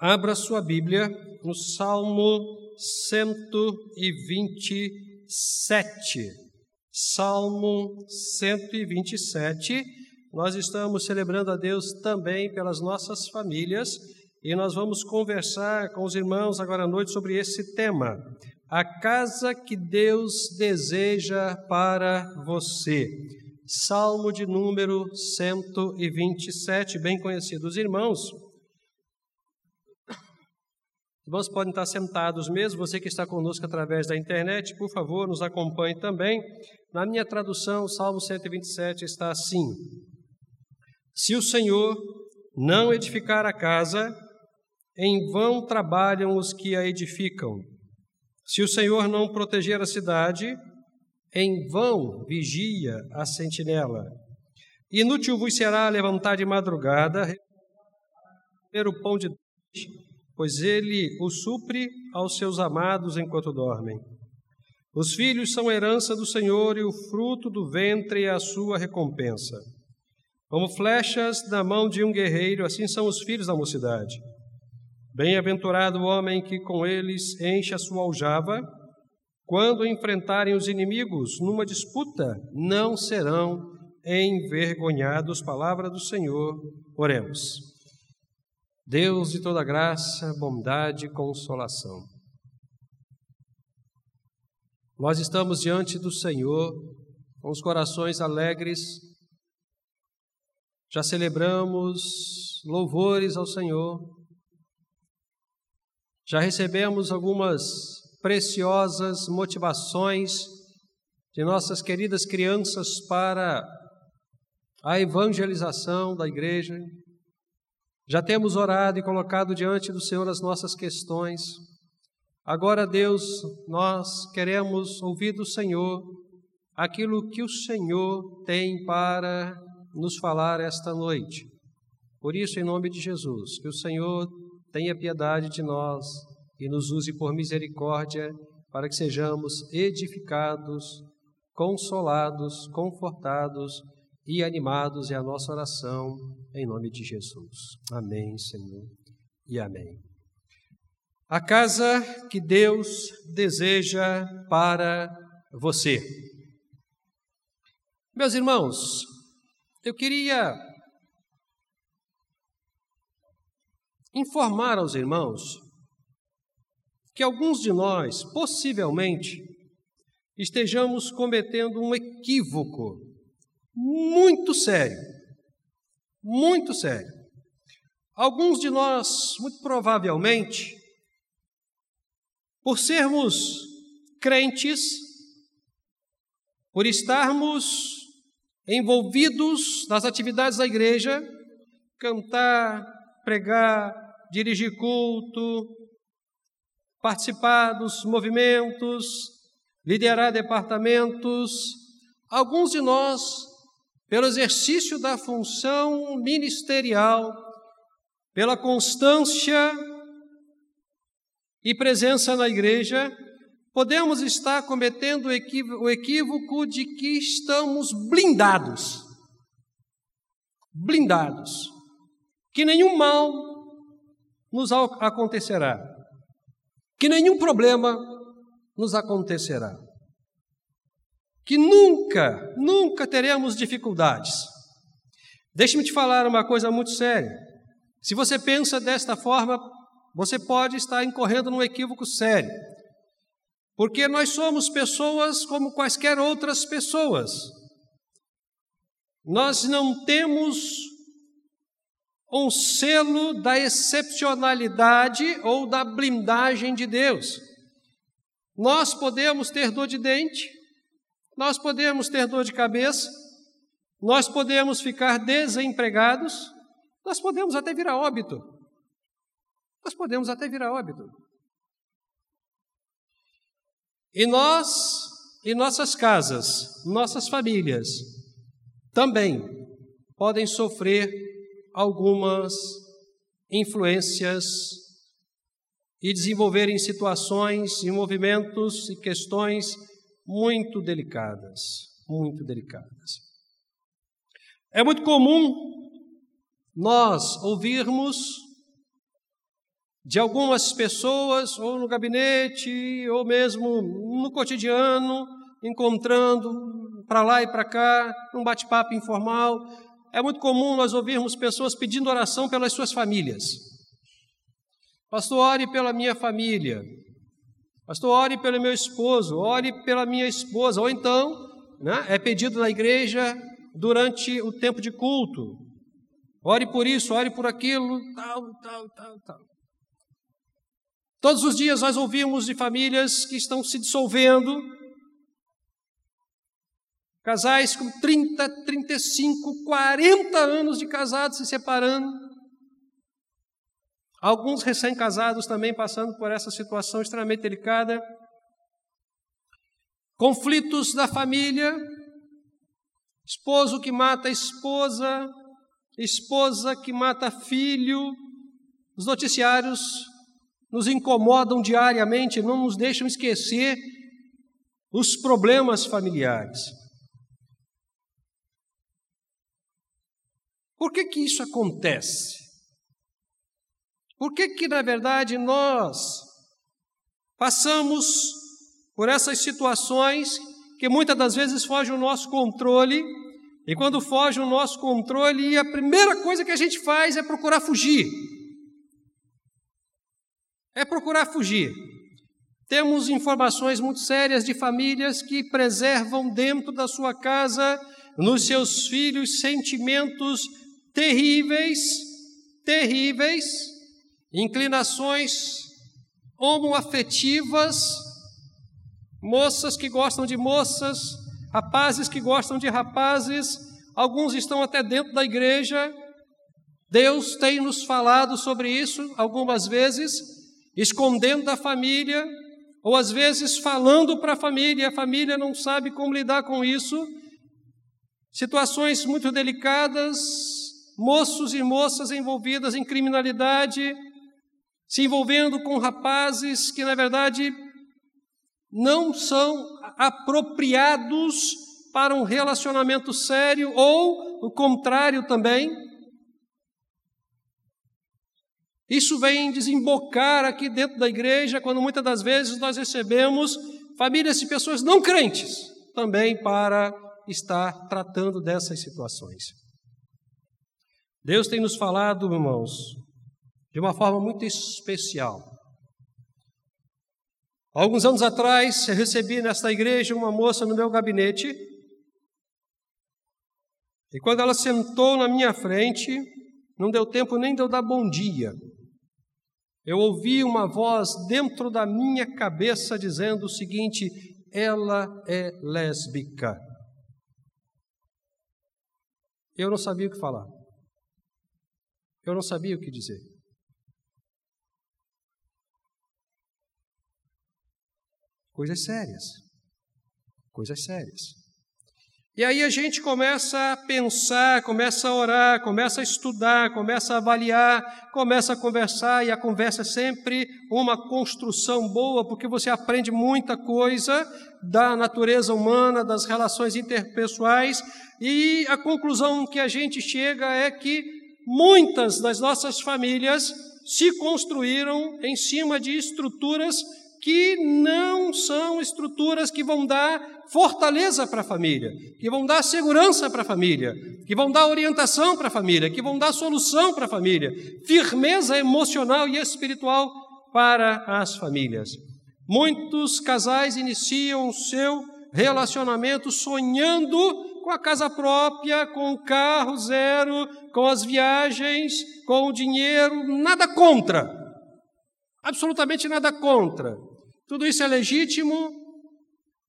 Abra sua Bíblia no Salmo 127. Salmo 127. Nós estamos celebrando a Deus também pelas nossas famílias e nós vamos conversar com os irmãos agora à noite sobre esse tema. A casa que Deus deseja para você. Salmo de número 127, bem conhecido. Os irmãos, Irmãos podem estar sentados mesmo, você que está conosco através da internet, por favor, nos acompanhe também. Na minha tradução, o Salmo 127 está assim: Se o Senhor não edificar a casa, em vão trabalham os que a edificam. Se o Senhor não proteger a cidade, em vão vigia a sentinela. Inútil vos será levantar de madrugada, o pão de Deus pois ele o supre aos seus amados enquanto dormem. Os filhos são herança do Senhor e o fruto do ventre é a sua recompensa. Como flechas na mão de um guerreiro, assim são os filhos da mocidade. Bem-aventurado o homem que com eles enche a sua aljava. Quando enfrentarem os inimigos numa disputa, não serão envergonhados. Palavra do Senhor, oremos. Deus de toda graça, bondade e consolação. Nós estamos diante do Senhor com os corações alegres, já celebramos louvores ao Senhor, já recebemos algumas preciosas motivações de nossas queridas crianças para a evangelização da igreja, já temos orado e colocado diante do Senhor as nossas questões. Agora, Deus, nós queremos ouvir do Senhor aquilo que o Senhor tem para nos falar esta noite. Por isso, em nome de Jesus, que o Senhor tenha piedade de nós e nos use por misericórdia para que sejamos edificados, consolados, confortados e animados é a nossa oração em nome de Jesus. Amém, Senhor, e amém. A casa que Deus deseja para você. Meus irmãos, eu queria informar aos irmãos que alguns de nós, possivelmente, estejamos cometendo um equívoco muito sério. Muito sério. Alguns de nós, muito provavelmente, por sermos crentes, por estarmos envolvidos nas atividades da igreja, cantar, pregar, dirigir culto, participar dos movimentos, liderar departamentos, alguns de nós pelo exercício da função ministerial, pela constância e presença na igreja, podemos estar cometendo o equívoco de que estamos blindados. Blindados. Que nenhum mal nos acontecerá. Que nenhum problema nos acontecerá que nunca, nunca teremos dificuldades. Deixe-me te falar uma coisa muito séria. Se você pensa desta forma, você pode estar incorrendo num equívoco sério. Porque nós somos pessoas como quaisquer outras pessoas. Nós não temos um selo da excepcionalidade ou da blindagem de Deus. Nós podemos ter dor de dente, nós podemos ter dor de cabeça, nós podemos ficar desempregados, nós podemos até vir a óbito. Nós podemos até vir a óbito. E nós, e nossas casas, nossas famílias, também podem sofrer algumas influências e desenvolverem situações e movimentos e questões muito delicadas, muito delicadas. É muito comum nós ouvirmos de algumas pessoas, ou no gabinete, ou mesmo no cotidiano, encontrando para lá e para cá, num bate-papo informal. É muito comum nós ouvirmos pessoas pedindo oração pelas suas famílias. Pastor, ore pela minha família. Pastor, ore pelo meu esposo, ore pela minha esposa. Ou então, né, é pedido na igreja durante o tempo de culto. Ore por isso, ore por aquilo, tal, tal, tal, tal. Todos os dias nós ouvimos de famílias que estão se dissolvendo, casais com 30, 35, 40 anos de casados se separando, alguns recém-casados também passando por essa situação extremamente delicada, conflitos da família, esposo que mata a esposa, esposa que mata filho, os noticiários nos incomodam diariamente, não nos deixam esquecer os problemas familiares. Por que que isso acontece? Por que que, na verdade, nós passamos por essas situações que muitas das vezes fogem o nosso controle e quando foge o nosso controle, a primeira coisa que a gente faz é procurar fugir. É procurar fugir. Temos informações muito sérias de famílias que preservam dentro da sua casa, nos seus filhos, sentimentos terríveis, terríveis, inclinações homoafetivas, moças que gostam de moças, rapazes que gostam de rapazes, alguns estão até dentro da igreja. Deus tem nos falado sobre isso algumas vezes, escondendo da família, ou às vezes falando para a família, a família não sabe como lidar com isso. Situações muito delicadas, moços e moças envolvidas em criminalidade, se envolvendo com rapazes que, na verdade, não são apropriados para um relacionamento sério, ou o contrário também. Isso vem desembocar aqui dentro da igreja, quando muitas das vezes nós recebemos famílias de pessoas não crentes também para estar tratando dessas situações. Deus tem nos falado, irmãos, de uma forma muito especial Alguns anos atrás, eu recebi nesta igreja uma moça no meu gabinete. E quando ela sentou na minha frente, não deu tempo nem de eu dar bom dia. Eu ouvi uma voz dentro da minha cabeça dizendo o seguinte: ela é lésbica. Eu não sabia o que falar. Eu não sabia o que dizer. Coisas sérias. Coisas sérias. E aí a gente começa a pensar, começa a orar, começa a estudar, começa a avaliar, começa a conversar, e a conversa é sempre uma construção boa, porque você aprende muita coisa da natureza humana, das relações interpessoais, e a conclusão que a gente chega é que muitas das nossas famílias se construíram em cima de estruturas que não são estruturas que vão dar fortaleza para a família, que vão dar segurança para a família, que vão dar orientação para a família, que vão dar solução para a família, firmeza emocional e espiritual para as famílias. Muitos casais iniciam o seu relacionamento sonhando com a casa própria, com o carro zero, com as viagens, com o dinheiro, nada contra. Absolutamente nada contra. Tudo isso é legítimo,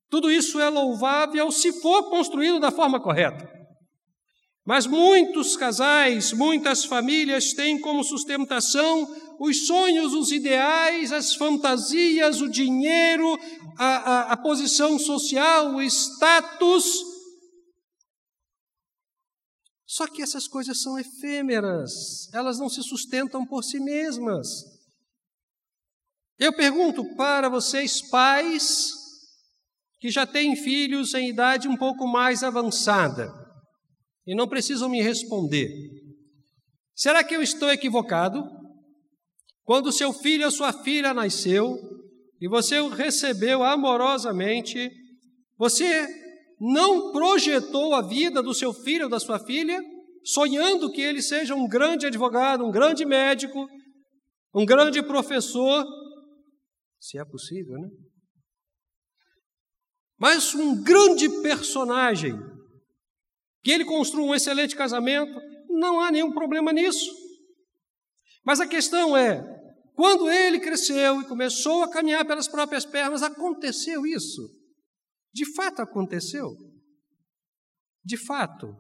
tudo isso é louvável se for construído da forma correta. Mas muitos casais, muitas famílias têm como sustentação os sonhos, os ideais, as fantasias, o dinheiro, a, a, a posição social, o status. Só que essas coisas são efêmeras, elas não se sustentam por si mesmas. Eu pergunto para vocês, pais, que já têm filhos em idade um pouco mais avançada, e não precisam me responder: será que eu estou equivocado? quando seu filho ou sua filha nasceu e você o recebeu amorosamente, você não projetou a vida do seu filho ou da sua filha sonhando que ele seja um grande advogado, um grande médico, um grande professor, se é possível, né? Mas um grande personagem, que ele construa um excelente casamento, não há nenhum problema nisso. Mas a questão é, quando ele cresceu e começou a caminhar pelas próprias pernas, aconteceu isso. De fato aconteceu. De fato.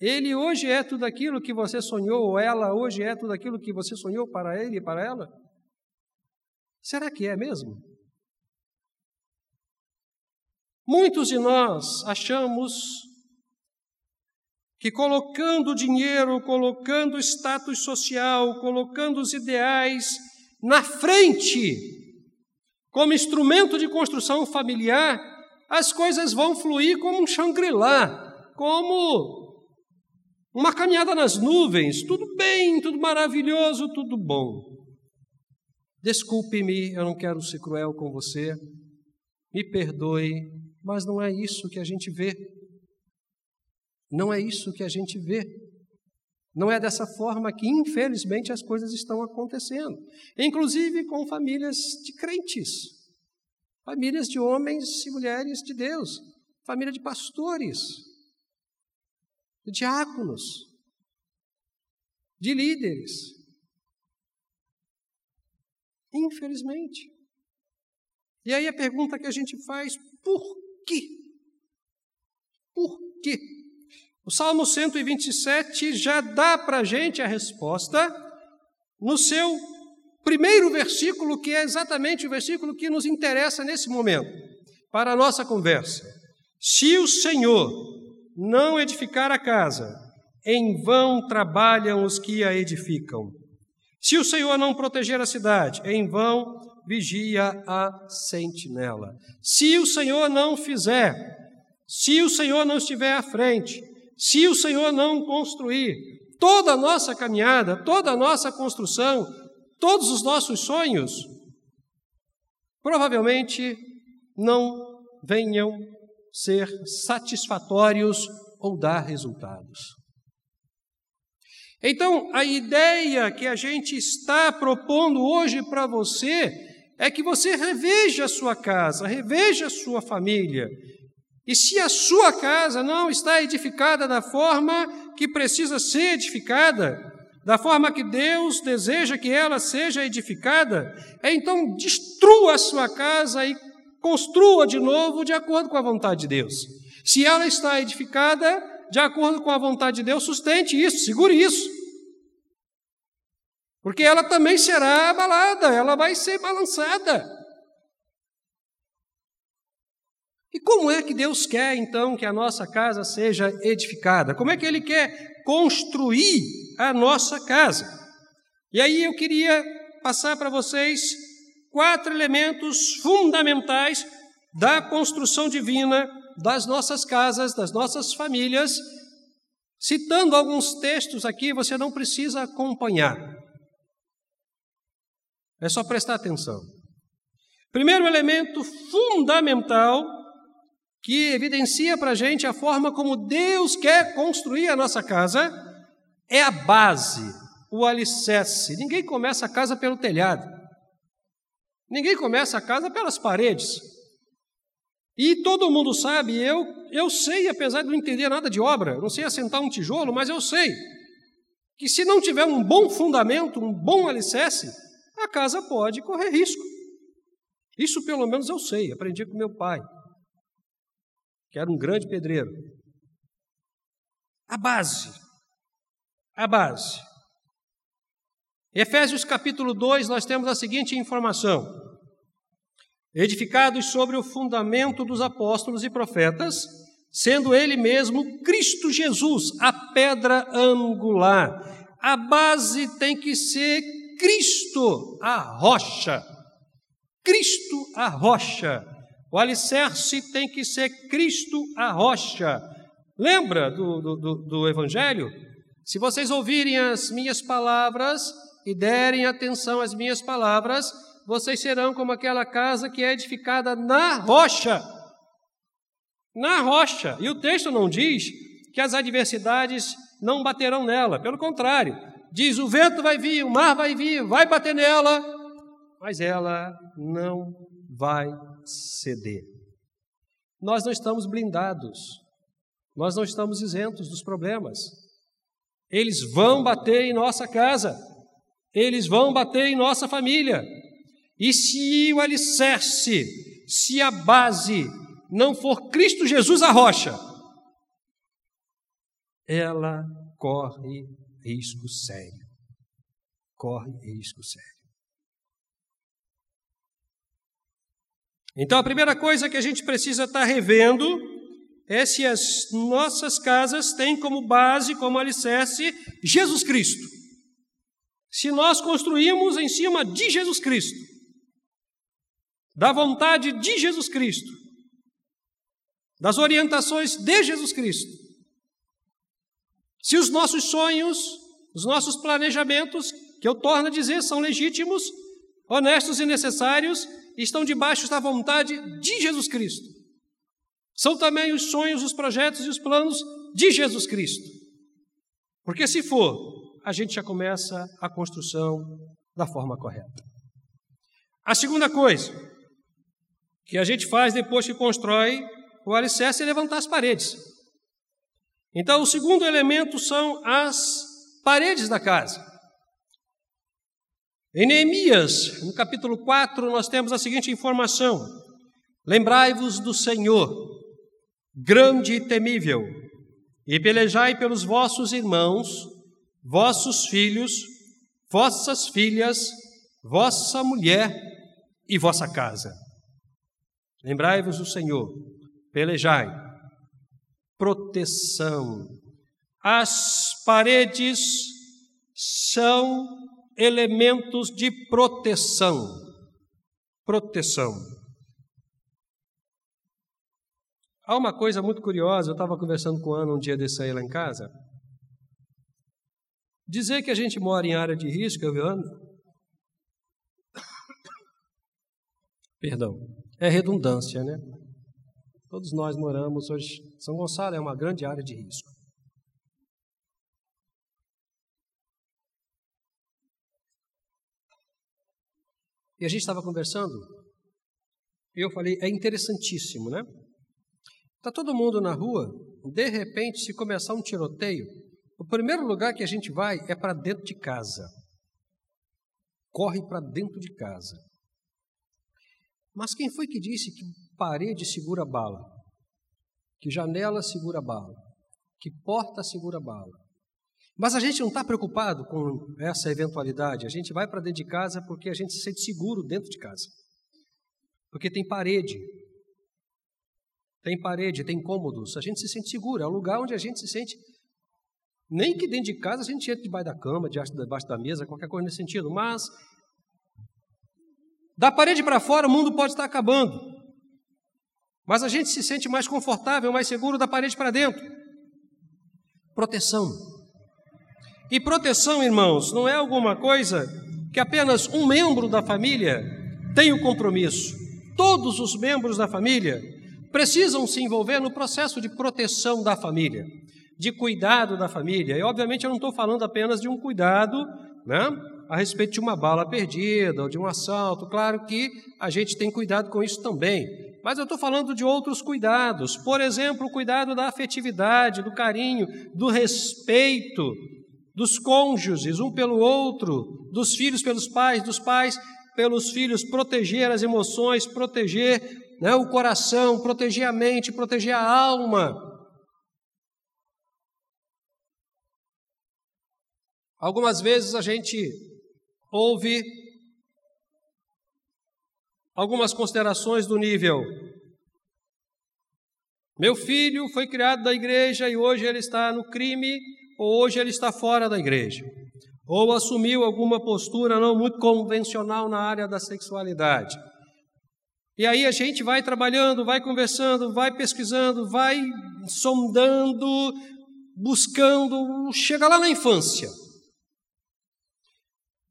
Ele hoje é tudo aquilo que você sonhou, ou ela hoje é tudo aquilo que você sonhou para ele e para ela? Será que é mesmo? Muitos de nós achamos que colocando dinheiro, colocando status social, colocando os ideais na frente, como instrumento de construção familiar, as coisas vão fluir como um Shangri-La, como uma caminhada nas nuvens, tudo bem, tudo maravilhoso, tudo bom. Desculpe-me, eu não quero ser cruel com você, me perdoe, mas não é isso que a gente vê. Não é isso que a gente vê. Não é dessa forma que, infelizmente, as coisas estão acontecendo. Inclusive com famílias de crentes, famílias de homens e mulheres de Deus, família de pastores, de diáconos, de líderes. Infelizmente. E aí a pergunta que a gente faz: por quê? Por quê? O Salmo 127 já dá para a gente a resposta no seu primeiro versículo, que é exatamente o versículo que nos interessa nesse momento, para a nossa conversa. Se o Senhor não edificar a casa, em vão trabalham os que a edificam. Se o Senhor não proteger a cidade, em vão vigia a sentinela. Se o Senhor não fizer, se o Senhor não estiver à frente, se o Senhor não construir, toda a nossa caminhada, toda a nossa construção, todos os nossos sonhos, provavelmente não venham ser satisfatórios ou dar resultados. Então, a ideia que a gente está propondo hoje para você é que você reveja a sua casa, reveja a sua família. E se a sua casa não está edificada da forma que precisa ser edificada, da forma que Deus deseja que ela seja edificada, então destrua a sua casa e construa de novo de acordo com a vontade de Deus. Se ela está edificada, de acordo com a vontade de Deus, sustente isso, segure isso. Porque ela também será abalada, ela vai ser balançada. E como é que Deus quer então que a nossa casa seja edificada? Como é que Ele quer construir a nossa casa? E aí eu queria passar para vocês quatro elementos fundamentais da construção divina das nossas casas, das nossas famílias. Citando alguns textos aqui, você não precisa acompanhar. É só prestar atenção. Primeiro elemento fundamental que evidencia para a gente a forma como Deus quer construir a nossa casa é a base, o alicerce. Ninguém começa a casa pelo telhado. Ninguém começa a casa pelas paredes. E todo mundo sabe, eu, eu sei, apesar de não entender nada de obra, não sei assentar um tijolo, mas eu sei que se não tiver um bom fundamento, um bom alicerce, a casa pode correr risco. Isso pelo menos eu sei, aprendi com meu pai, que era um grande pedreiro. A base, a base. Efésios capítulo 2, nós temos a seguinte informação: edificados sobre o fundamento dos apóstolos e profetas, sendo ele mesmo Cristo Jesus, a pedra angular. A base tem que ser Cristo, a rocha. Cristo, a rocha. O alicerce tem que ser Cristo, a rocha. Lembra do, do, do, Evangelho? Se vocês ouvirem as minhas palavras e derem atenção às minhas palavras, vocês serão como aquela casa que é edificada na rocha. Na rocha. E o texto não diz que as adversidades não baterão nela, pelo contrário, diz: o vento vai vir, o mar vai vir, vai bater nela, mas ela não vai ceder. Nós não estamos blindados, nós não estamos isentos dos problemas. Eles vão bater em nossa casa, eles vão bater em nossa família. E se o alicerce, se a base não for Cristo Jesus a rocha, ela corre risco sério. Corre risco sério. Então, a primeira coisa que a gente precisa estar revendo é se as nossas casas têm como base, como alicerce, Jesus Cristo. Se nós construímos em cima de Jesus Cristo, da vontade de Jesus Cristo, das orientações de Jesus Cristo, se os nossos sonhos, os nossos planejamentos, que eu torno a dizer, são legítimos, honestos e necessários, estão debaixo da vontade de Jesus Cristo. São também os sonhos, os projetos e os planos de Jesus Cristo. Porque se for, a gente já começa a construção da forma correta. A segunda coisa que a gente faz depois que constrói o alicerce é levantar as paredes. Então, o segundo elemento são as paredes da casa. Em Neemias, no capítulo 4, nós temos a seguinte informação: Lembrai-vos do Senhor, grande e temível, e pelejai pelos vossos irmãos, vossos filhos, vossas filhas, vossa mulher e vossa casa. Lembrai-vos do Senhor, pelejai. Proteção. As paredes são elementos de proteção. Proteção. Há uma coisa muito curiosa, eu estava conversando com o Ana um dia desse aí lá em casa. Dizer que a gente mora em área de risco, eu Ana? Perdão, é redundância, né? Todos nós moramos hoje. São Gonçalo é uma grande área de risco. E a gente estava conversando, e eu falei, é interessantíssimo, né? Está todo mundo na rua, de repente, se começar um tiroteio, o primeiro lugar que a gente vai é para dentro de casa. Corre para dentro de casa. Mas quem foi que disse que parede segura bala? Que janela segura bala? Que porta segura bala? Mas a gente não está preocupado com essa eventualidade. A gente vai para dentro de casa porque a gente se sente seguro dentro de casa. Porque tem parede. Tem parede, tem cômodos. A gente se sente seguro. É um lugar onde a gente se sente. Nem que dentro de casa a gente entre debaixo da cama, debaixo da mesa, qualquer coisa nesse sentido. Mas da parede para fora o mundo pode estar acabando. Mas a gente se sente mais confortável, mais seguro da parede para dentro. Proteção. E proteção, irmãos, não é alguma coisa que apenas um membro da família tem o compromisso. Todos os membros da família precisam se envolver no processo de proteção da família, de cuidado da família. E, obviamente, eu não estou falando apenas de um cuidado né, a respeito de uma bala perdida ou de um assalto. Claro que a gente tem cuidado com isso também. Mas eu estou falando de outros cuidados. Por exemplo, o cuidado da afetividade, do carinho, do respeito, dos cônjuges, um pelo outro, dos filhos pelos pais, dos pais pelos filhos, proteger as emoções, proteger né, o coração, proteger a mente, proteger a alma. Algumas vezes a gente ouve algumas considerações do nível. Meu filho foi criado da igreja e hoje ele está no crime ou hoje ele está fora da igreja, ou assumiu alguma postura não muito convencional na área da sexualidade. E aí a gente vai trabalhando, vai conversando, vai pesquisando, vai sondando, buscando, chega lá na infância.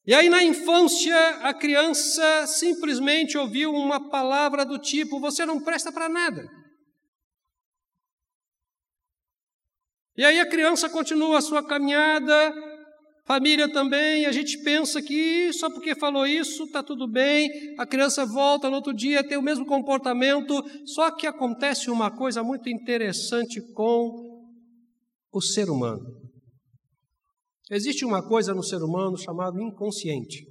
E aí, na infância, a criança simplesmente ouviu uma palavra do tipo: Você não presta para nada. E aí, a criança continua a sua caminhada, família também, a gente pensa que só porque falou isso está tudo bem, a criança volta no outro dia, tem o mesmo comportamento, só que acontece uma coisa muito interessante com o ser humano. Existe uma coisa no ser humano chamada inconsciente.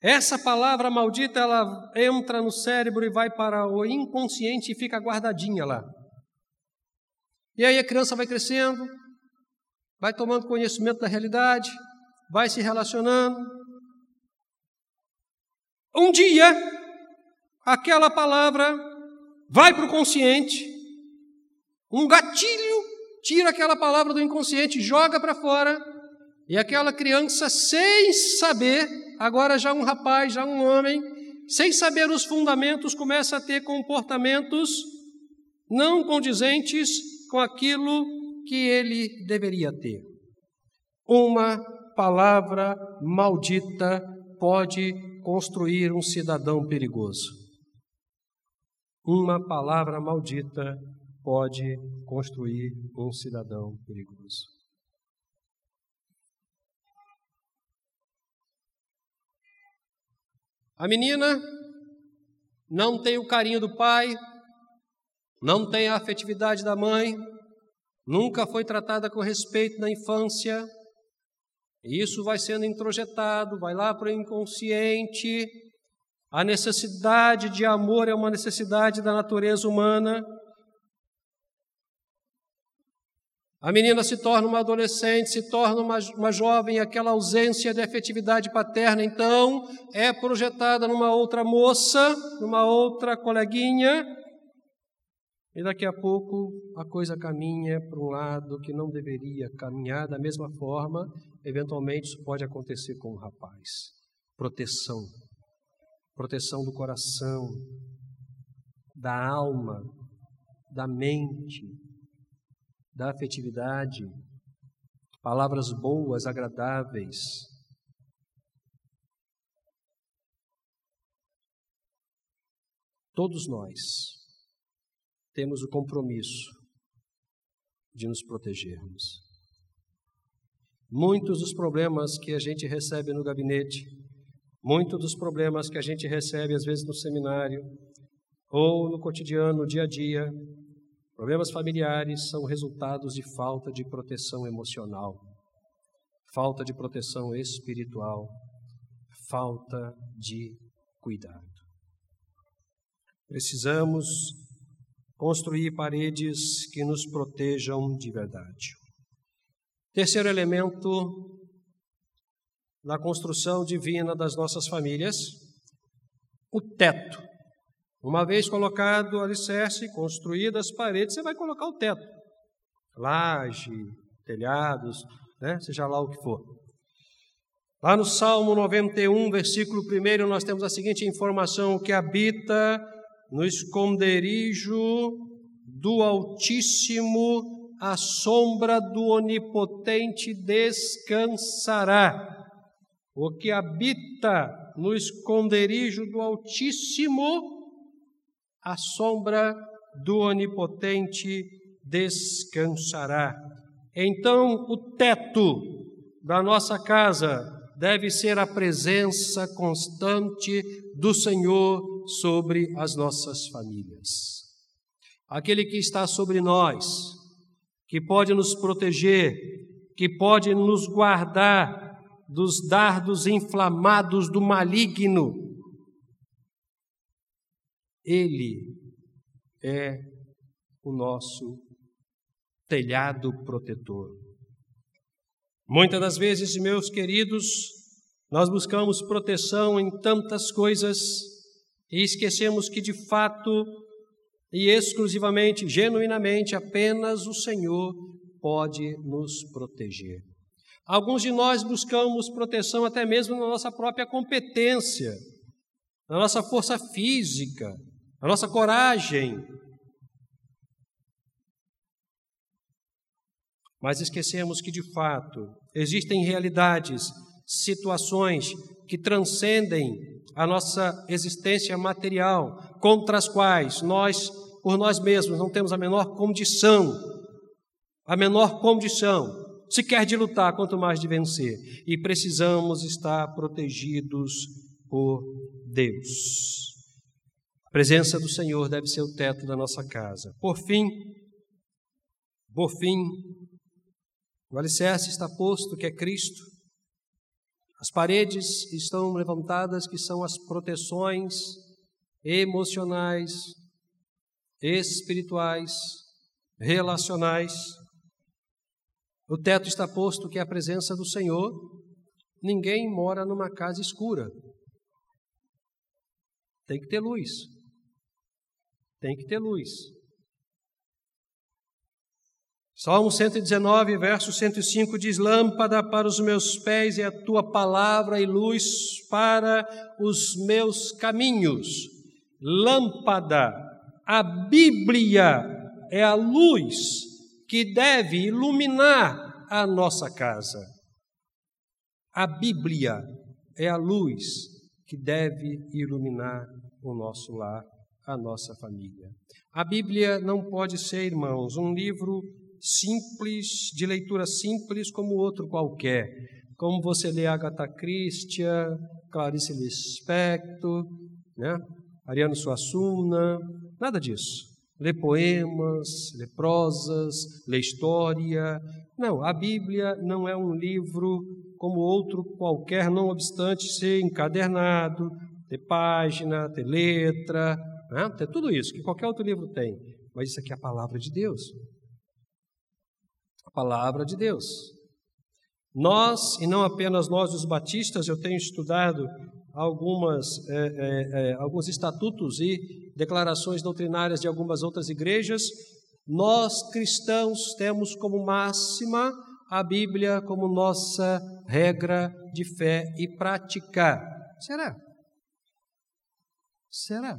Essa palavra maldita ela entra no cérebro e vai para o inconsciente e fica guardadinha lá. E aí a criança vai crescendo, vai tomando conhecimento da realidade, vai se relacionando. Um dia, aquela palavra vai para o consciente, um gatilho tira aquela palavra do inconsciente, joga para fora, e aquela criança, sem saber, agora já um rapaz, já um homem, sem saber os fundamentos, começa a ter comportamentos não condizentes com aquilo que ele deveria ter. Uma palavra maldita pode construir um cidadão perigoso. Uma palavra maldita pode construir um cidadão perigoso. A menina não tem o carinho do pai, não tem a afetividade da mãe, nunca foi tratada com respeito na infância, e isso vai sendo introjetado, vai lá para o inconsciente. A necessidade de amor é uma necessidade da natureza humana. A menina se torna uma adolescente, se torna uma, uma jovem, aquela ausência de afetividade paterna, então é projetada numa outra moça, numa outra coleguinha, e daqui a pouco a coisa caminha para um lado que não deveria caminhar da mesma forma, eventualmente isso pode acontecer com o um rapaz. Proteção. Proteção do coração, da alma, da mente, da afetividade, palavras boas, agradáveis. Todos nós temos o compromisso de nos protegermos. Muitos dos problemas que a gente recebe no gabinete, muitos dos problemas que a gente recebe às vezes no seminário, ou no cotidiano, no dia a dia, Problemas familiares são resultados de falta de proteção emocional, falta de proteção espiritual, falta de cuidado. Precisamos construir paredes que nos protejam de verdade. Terceiro elemento na construção divina das nossas famílias, o teto. Uma vez colocado o alicerce, construídas as paredes, você vai colocar o teto. Laje, telhados, né? seja lá o que for. Lá no Salmo 91, versículo 1, nós temos a seguinte informação: que habita no esconderijo do Altíssimo, a sombra do Onipotente descansará. O que habita no esconderijo do Altíssimo a sombra do Onipotente descansará. Então, o teto da nossa casa deve ser a presença constante do Senhor sobre as nossas famílias. Aquele que está sobre nós, que pode nos proteger, que pode nos guardar dos dardos inflamados do maligno, ele é o nosso telhado protetor. Muitas das vezes, meus queridos, nós buscamos proteção em tantas coisas e esquecemos que de fato e exclusivamente, genuinamente, apenas o Senhor pode nos proteger. Alguns de nós buscamos proteção até mesmo na nossa própria competência, na nossa força física, a nossa coragem. Mas esquecemos que, de fato, existem realidades situações que transcendem a nossa existência material, contra as quais nós, por nós mesmos, não temos a menor condição, a menor condição, sequer de lutar, quanto mais de vencer. E precisamos estar protegidos por Deus. Presença do Senhor deve ser o teto da nossa casa. Por fim, por fim, o alicerce está posto, que é Cristo. As paredes estão levantadas, que são as proteções emocionais, espirituais, relacionais. O teto está posto, que é a presença do Senhor. Ninguém mora numa casa escura. Tem que ter luz. Tem que ter luz. Salmo 119, verso 105 diz: Lâmpada para os meus pés é a tua palavra e luz para os meus caminhos. Lâmpada, a Bíblia é a luz que deve iluminar a nossa casa. A Bíblia é a luz que deve iluminar o nosso lar, a nossa família. A Bíblia não pode ser, irmãos, um livro simples, de leitura simples como outro qualquer. Como você lê Agatha Christie, Clarice Lispector, né? Ariano Suassuna, nada disso. Lê poemas, lê prosas, lê história. Não, a Bíblia não é um livro como outro qualquer, não obstante ser encadernado, ter página, ter letra, né? ter tudo isso que qualquer outro livro tem. Mas isso aqui é a palavra de Deus palavra de Deus. Nós, e não apenas nós, os batistas, eu tenho estudado algumas, é, é, é, alguns estatutos e declarações doutrinárias de algumas outras igrejas. Nós, cristãos, temos como máxima a Bíblia como nossa regra de fé e prática. Será? Será?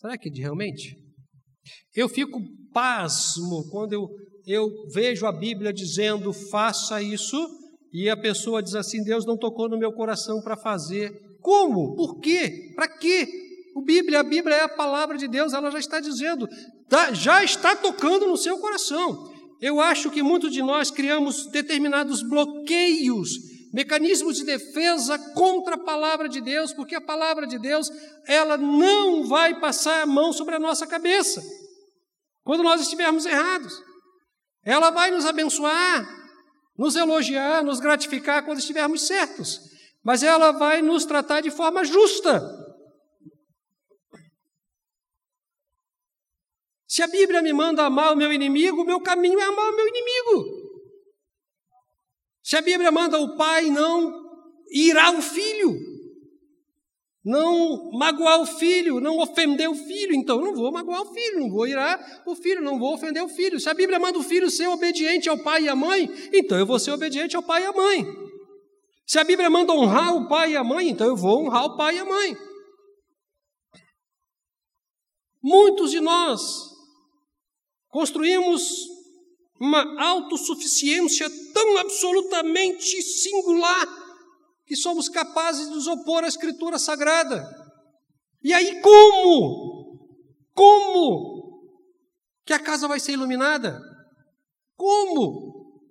Será que realmente? Eu fico pasmo quando eu, eu vejo a Bíblia dizendo faça isso e a pessoa diz assim: Deus não tocou no meu coração para fazer. Como? Por quê? Para quê? O Bíblia, a Bíblia é a palavra de Deus, ela já está dizendo, tá, já está tocando no seu coração. Eu acho que muitos de nós criamos determinados bloqueios, mecanismos de defesa contra a palavra de Deus, porque a palavra de Deus, ela não vai passar a mão sobre a nossa cabeça quando nós estivermos errados. Ela vai nos abençoar, nos elogiar, nos gratificar quando estivermos certos, mas ela vai nos tratar de forma justa. Se a Bíblia me manda amar o meu inimigo, o meu caminho é amar o meu inimigo. Se a Bíblia manda o pai não irá o filho, não magoar o filho, não ofender o filho, então não vou magoar o filho, não vou irar o filho, não vou ofender o filho. Se a Bíblia manda o filho ser obediente ao pai e à mãe, então eu vou ser obediente ao pai e à mãe. Se a Bíblia manda honrar o pai e a mãe, então eu vou honrar o pai e a mãe. Muitos de nós construímos uma autossuficiência tão absolutamente singular que somos capazes de nos opor à Escritura Sagrada. E aí, como? Como que a casa vai ser iluminada? Como?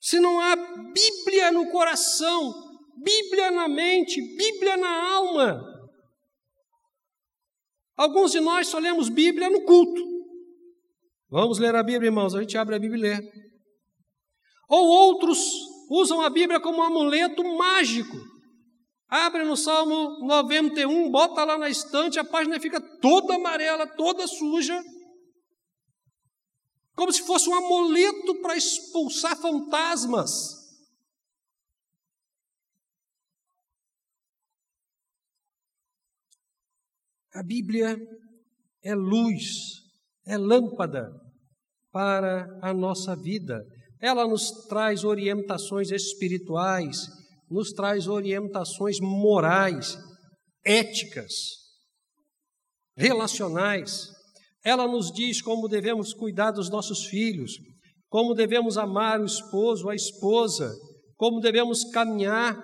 Se não há Bíblia no coração, Bíblia na mente, Bíblia na alma. Alguns de nós só lemos Bíblia no culto. Vamos ler a Bíblia, irmãos. A gente abre a Bíblia e lê. Ou outros usam a Bíblia como um amuleto mágico. Abre no Salmo 91, bota lá na estante, a página fica toda amarela, toda suja, como se fosse um amuleto para expulsar fantasmas. A Bíblia é luz, é lâmpada para a nossa vida. Ela nos traz orientações espirituais, nos traz orientações morais, éticas, relacionais. Ela nos diz como devemos cuidar dos nossos filhos. como devemos amar o esposo, a esposa, como devemos caminhar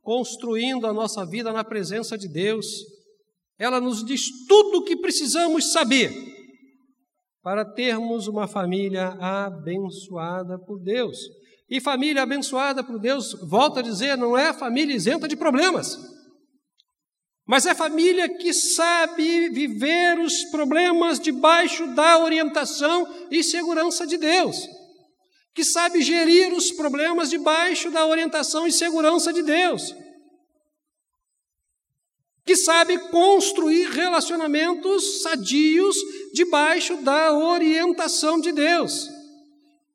construindo a nossa vida na presença de Deus. Ela nos diz tudo o que precisamos saber para termos uma família abençoada por Deus. E família abençoada por Deus, volto a dizer, não é família isenta de problemas, mas é família que sabe viver os problemas debaixo da orientação e segurança de Deus que sabe gerir os problemas debaixo da orientação e segurança de Deus, que sabe construir relacionamentos sadios debaixo da orientação de Deus.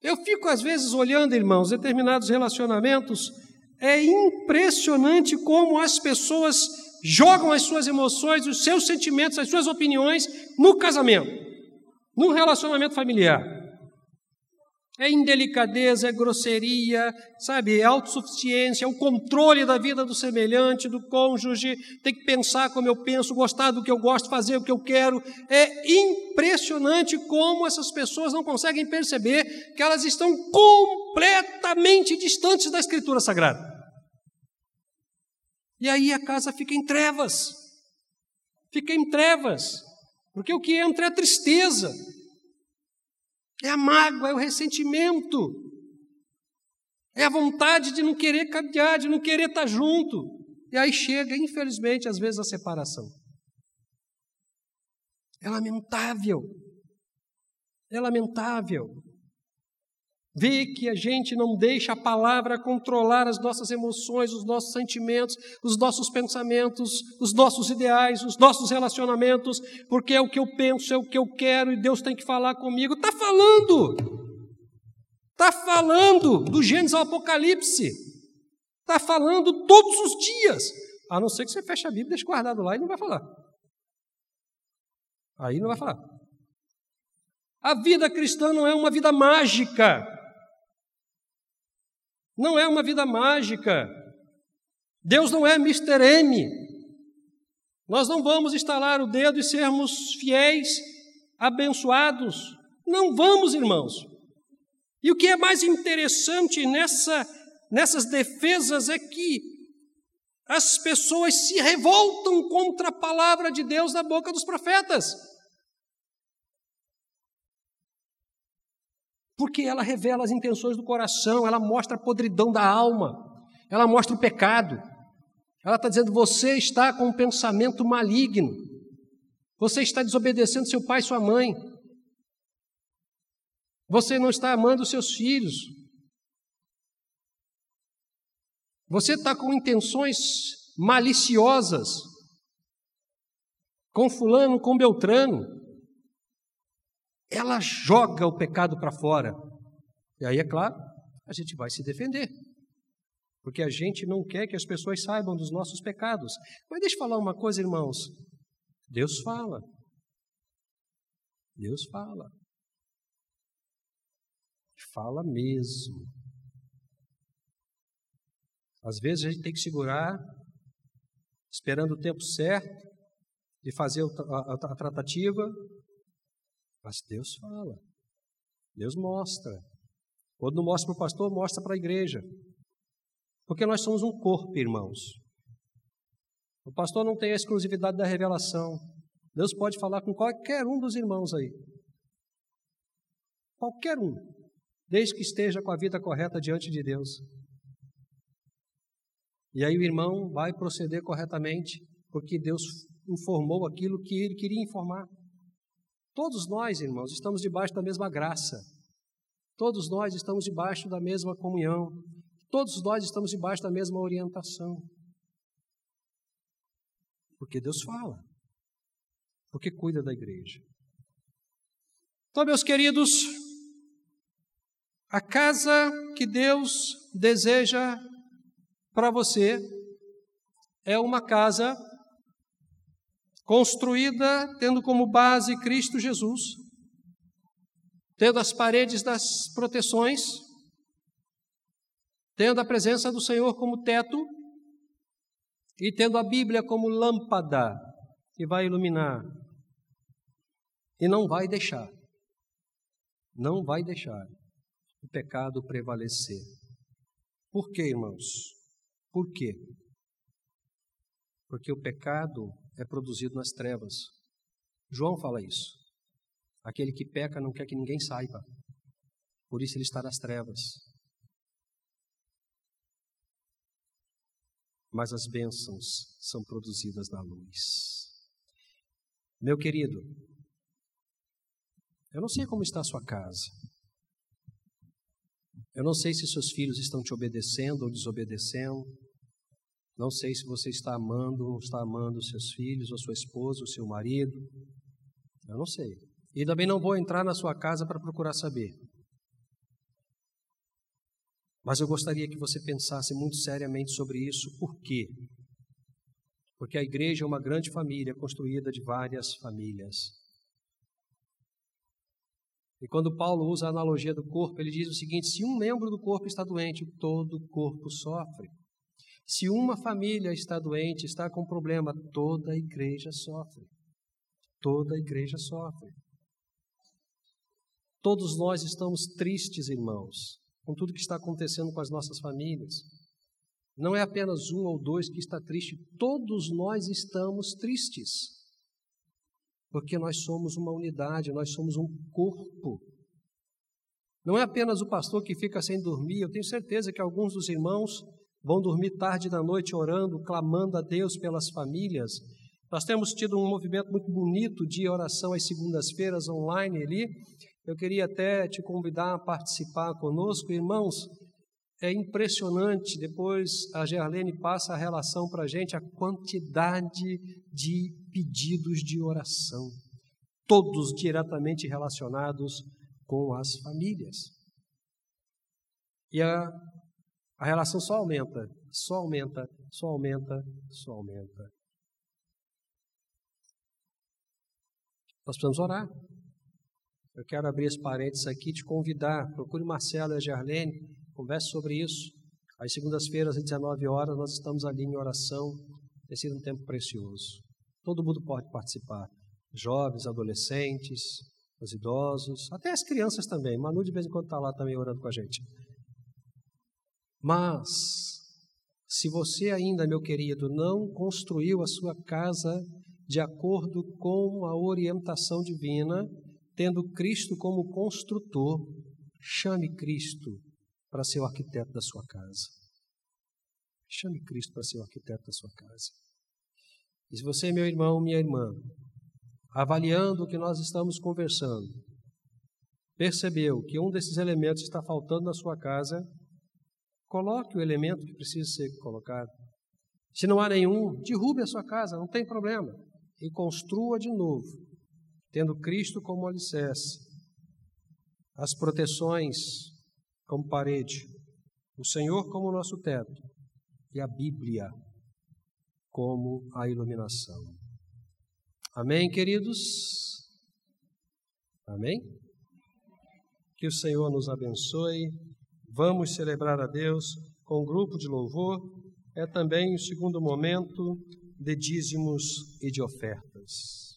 Eu fico às vezes olhando, irmãos, determinados relacionamentos, é impressionante como as pessoas jogam as suas emoções, os seus sentimentos, as suas opiniões no casamento, no relacionamento familiar. É indelicadeza, é grosseria, sabe? É autossuficiência, é o controle da vida do semelhante, do cônjuge, tem que pensar como eu penso, gostar do que eu gosto, fazer o que eu quero. É impressionante como essas pessoas não conseguem perceber que elas estão completamente distantes da Escritura Sagrada. E aí a casa fica em trevas. Fica em trevas. Porque o que entra é tristeza, é a mágoa, é o ressentimento. É a vontade de não querer caminhar, de não querer estar junto. E aí chega, infelizmente, às vezes, a separação. É lamentável. É lamentável. Vê que a gente não deixa a palavra controlar as nossas emoções, os nossos sentimentos, os nossos pensamentos, os nossos ideais, os nossos relacionamentos, porque é o que eu penso, é o que eu quero e Deus tem que falar comigo. Está falando! Está falando do Gênesis ao Apocalipse. Está falando todos os dias. A não ser que você feche a Bíblia, deixe guardado lá e não vai falar. Aí não vai falar. A vida cristã não é uma vida mágica. Não é uma vida mágica. Deus não é Mr. M. Nós não vamos estalar o dedo e sermos fiéis, abençoados. Não vamos, irmãos. E o que é mais interessante nessa, nessas defesas é que as pessoas se revoltam contra a palavra de Deus da boca dos profetas. Porque ela revela as intenções do coração, ela mostra a podridão da alma, ela mostra o pecado. Ela está dizendo: você está com um pensamento maligno, você está desobedecendo seu pai e sua mãe, você não está amando seus filhos, você está com intenções maliciosas com Fulano, com Beltrano ela joga o pecado para fora. E aí, é claro, a gente vai se defender. Porque a gente não quer que as pessoas saibam dos nossos pecados. Mas deixa eu falar uma coisa, irmãos. Deus fala. Deus fala. Fala mesmo. Às vezes a gente tem que segurar, esperando o tempo certo, de fazer a, a, a tratativa, mas Deus fala. Deus mostra. Quando não mostra para o pastor, mostra para a igreja. Porque nós somos um corpo, irmãos. O pastor não tem a exclusividade da revelação. Deus pode falar com qualquer um dos irmãos aí. Qualquer um. Desde que esteja com a vida correta diante de Deus. E aí o irmão vai proceder corretamente, porque Deus informou aquilo que ele queria informar. Todos nós, irmãos, estamos debaixo da mesma graça. Todos nós estamos debaixo da mesma comunhão. Todos nós estamos debaixo da mesma orientação. Porque Deus fala. Porque cuida da igreja. Então, meus queridos, a casa que Deus deseja para você é uma casa construída tendo como base Cristo Jesus, tendo as paredes das proteções, tendo a presença do Senhor como teto e tendo a Bíblia como lâmpada que vai iluminar. E não vai deixar. Não vai deixar. o pecado prevalecer. Por quê, irmãos? Por quê? Porque o pecado é produzido nas trevas. João fala isso. Aquele que peca não quer que ninguém saiba. Por isso ele está nas trevas. Mas as bênçãos são produzidas na luz. Meu querido, eu não sei como está a sua casa. Eu não sei se seus filhos estão te obedecendo ou desobedecendo. Não sei se você está amando ou está amando seus filhos, ou sua esposa, ou seu marido. Eu não sei. E também não vou entrar na sua casa para procurar saber. Mas eu gostaria que você pensasse muito seriamente sobre isso. Por quê? Porque a igreja é uma grande família construída de várias famílias. E quando Paulo usa a analogia do corpo, ele diz o seguinte: se um membro do corpo está doente, todo o corpo sofre. Se uma família está doente, está com problema, toda a igreja sofre. Toda a igreja sofre. Todos nós estamos tristes, irmãos, com tudo que está acontecendo com as nossas famílias. Não é apenas um ou dois que está triste, todos nós estamos tristes. Porque nós somos uma unidade, nós somos um corpo. Não é apenas o pastor que fica sem dormir, eu tenho certeza que alguns dos irmãos vão dormir tarde da noite orando, clamando a Deus pelas famílias. Nós temos tido um movimento muito bonito de oração às segundas-feiras online ali. Eu queria até te convidar a participar conosco, irmãos. É impressionante, depois a Gerlene passa a relação para a gente, a quantidade de pedidos de oração, todos diretamente relacionados com as famílias. E a, a relação só aumenta, só aumenta, só aumenta, só aumenta. Nós precisamos orar. Eu quero abrir esse parênteses aqui, te convidar, procure Marcelo e a Gerlene, converse sobre isso. Às segundas-feiras, às 19 horas, nós estamos ali em oração. Tem sido um tempo precioso. Todo mundo pode participar. Jovens, adolescentes, os idosos, até as crianças também. Manu de vez em quando está lá também orando com a gente. Mas, se você ainda, meu querido, não construiu a sua casa de acordo com a orientação divina, tendo Cristo como construtor, chame Cristo para ser o arquiteto da sua casa. Chame Cristo para ser o arquiteto da sua casa. E se você, meu irmão, minha irmã, avaliando o que nós estamos conversando, percebeu que um desses elementos está faltando na sua casa, coloque o elemento que precisa ser colocado. Se não há nenhum, derrube a sua casa, não tem problema, e construa de novo, tendo Cristo como alicerce, as proteções como parede, o Senhor como nosso teto e a Bíblia como a iluminação. Amém, queridos? Amém? Que o Senhor nos abençoe. Vamos celebrar a Deus com um grupo de louvor. É também o segundo momento de dízimos e de ofertas.